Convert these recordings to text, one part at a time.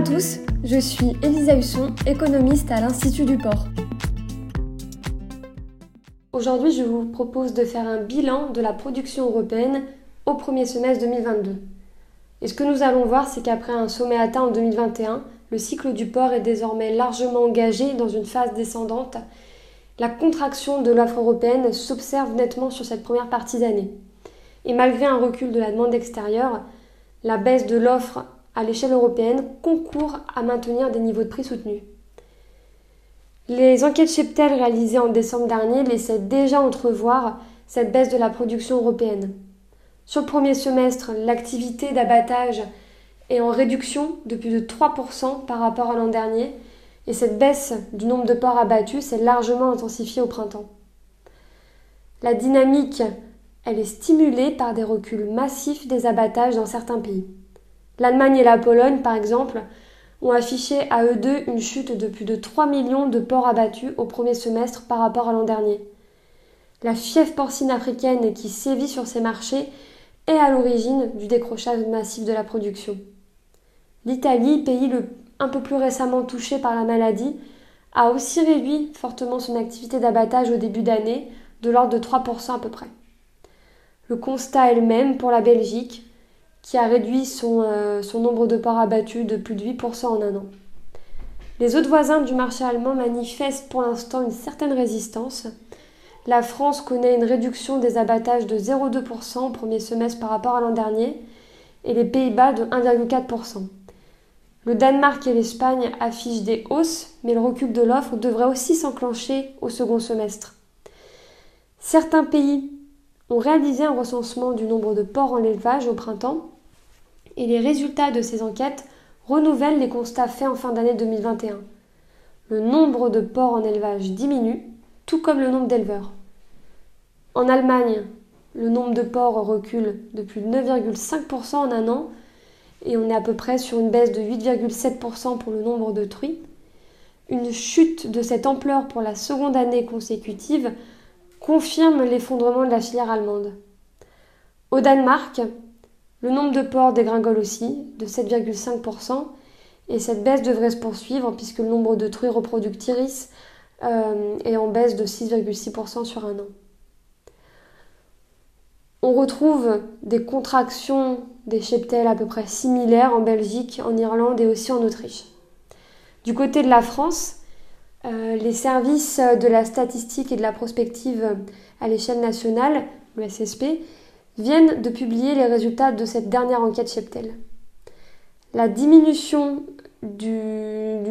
à tous, je suis Elisa Husson, économiste à l'Institut du Port. Aujourd'hui, je vous propose de faire un bilan de la production européenne au premier semestre 2022. Et ce que nous allons voir, c'est qu'après un sommet atteint en 2021, le cycle du port est désormais largement engagé dans une phase descendante. La contraction de l'offre européenne s'observe nettement sur cette première partie d'année. Et malgré un recul de la demande extérieure, la baisse de l'offre à l'échelle européenne concourt à maintenir des niveaux de prix soutenus. Les enquêtes Cheptel réalisées en décembre dernier laissaient déjà entrevoir cette baisse de la production européenne. Sur le premier semestre, l'activité d'abattage est en réduction de plus de 3% par rapport à l'an dernier, et cette baisse du nombre de porcs abattus s'est largement intensifiée au printemps. La dynamique, elle est stimulée par des reculs massifs des abattages dans certains pays. L'Allemagne et la Pologne, par exemple, ont affiché à eux deux une chute de plus de 3 millions de porcs abattus au premier semestre par rapport à l'an dernier. La fièvre porcine africaine qui sévit sur ces marchés est à l'origine du décrochage massif de la production. L'Italie, pays un peu plus récemment touché par la maladie, a aussi réduit fortement son activité d'abattage au début d'année, de l'ordre de 3% à peu près. Le constat est le même pour la Belgique, qui a réduit son, euh, nombre de porcs abattus de plus de 8% en un an. Les autres voisins du marché allemand manifestent pour l'instant une certaine résistance. La France connaît une réduction des abattages de 0,2% au premier semestre par rapport à l'an dernier et les Pays-Bas de 1,4%. Le Danemark et l'Espagne affichent des hausses, mais le recul de l'offre devrait aussi s'enclencher au second semestre. Certains pays ont réalisé un recensement du nombre de porcs en élevage au printemps et les résultats de ces enquêtes renouvellent les constats faits en fin d'année 2021. Le nombre de porcs en élevage diminue, tout comme le nombre d'éleveurs. En Allemagne, le nombre de porcs recule de plus de 9,5% en un an et on est à peu près sur une baisse de 8,7% pour le nombre de truies. Une chute de cette ampleur pour la seconde année consécutive confirme l'effondrement de la filière allemande. Au Danemark, le nombre de porcs dégringole aussi, de 7,5%, et cette baisse devrait se poursuivre puisque le nombre de truies reproductrices euh, est en baisse de 6,6% sur un an. On retrouve des contractions des cheptels à peu près similaires en Belgique, en Irlande et aussi en Autriche. Du côté de la France, euh, les services de la statistique et de la prospective à l'échelle nationale, le SSP, viennent de publier les résultats de cette dernière enquête Cheptel. La diminution du,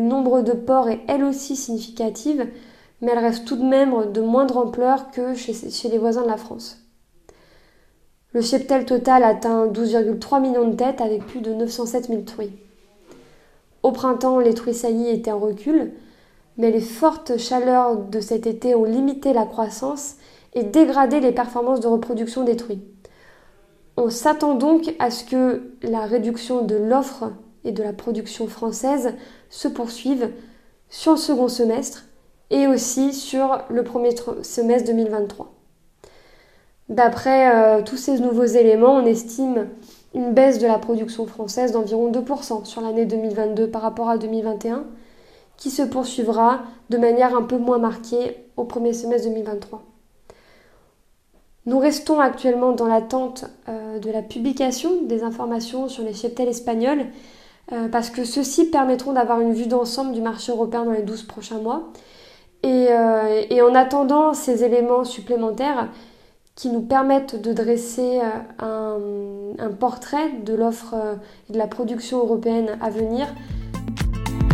nombre de porcs est elle aussi significative, mais elle reste tout de même de moindre ampleur que chez, chez les voisins de la France. Le cheptel total atteint 12,3 millions de têtes avec plus de 907 000 truies. Au printemps, les truies saillies étaient en recul, mais les fortes chaleurs de cet été ont limité la croissance et dégradé les performances de reproduction des. On s'attend donc à ce que la réduction de l'offre et de la production française se poursuive sur le second semestre et aussi sur le premier semestre 2023. D'après euh, tous ces nouveaux éléments, on estime une baisse de la production française d'environ 2% sur l'année 2022 par rapport à 2021 qui se poursuivra de manière un peu moins marquée au premier semestre 2023. Nous restons actuellement dans l'attente euh, de la publication des informations sur les cheptels espagnols euh, parce que ceux-ci permettront d'avoir une vue d'ensemble du marché européen dans les 12 prochains mois. Et, euh, et, en attendant ces éléments supplémentaires qui nous permettent de dresser un portrait de l'offre et de la production européenne à venir,